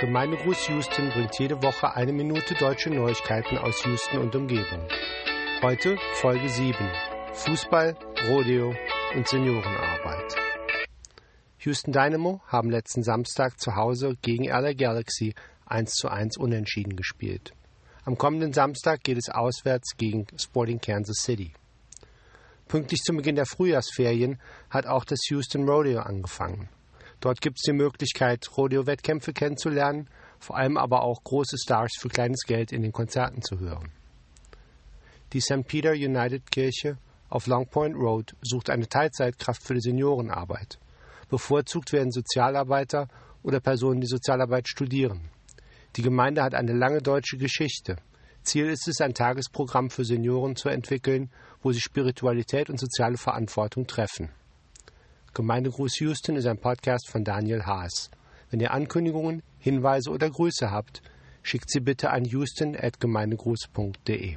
Gemeindegruß Houston bringt jede Woche eine Minute deutsche Neuigkeiten aus Houston und Umgebung. Heute Folge 7. Fußball, Rodeo und Seniorenarbeit. Houston Dynamo haben letzten Samstag zu Hause gegen LA Galaxy 1 zu 1 unentschieden gespielt. Am kommenden Samstag geht es auswärts gegen Sporting Kansas City. Pünktlich zum Beginn der Frühjahrsferien hat auch das Houston Rodeo angefangen. Dort gibt es die Möglichkeit, Rodeo-Wettkämpfe kennenzulernen, vor allem aber auch große Stars für kleines Geld in den Konzerten zu hören. Die St. Peter United Kirche auf Long Point Road sucht eine Teilzeitkraft für die Seniorenarbeit. Bevorzugt werden Sozialarbeiter oder Personen, die Sozialarbeit studieren. Die Gemeinde hat eine lange deutsche Geschichte. Ziel ist es, ein Tagesprogramm für Senioren zu entwickeln, wo sich Spiritualität und soziale Verantwortung treffen. Gemeindegruß Houston ist ein Podcast von Daniel Haas. Wenn ihr Ankündigungen, Hinweise oder Grüße habt, schickt sie bitte an houston.gemeindegruß.de.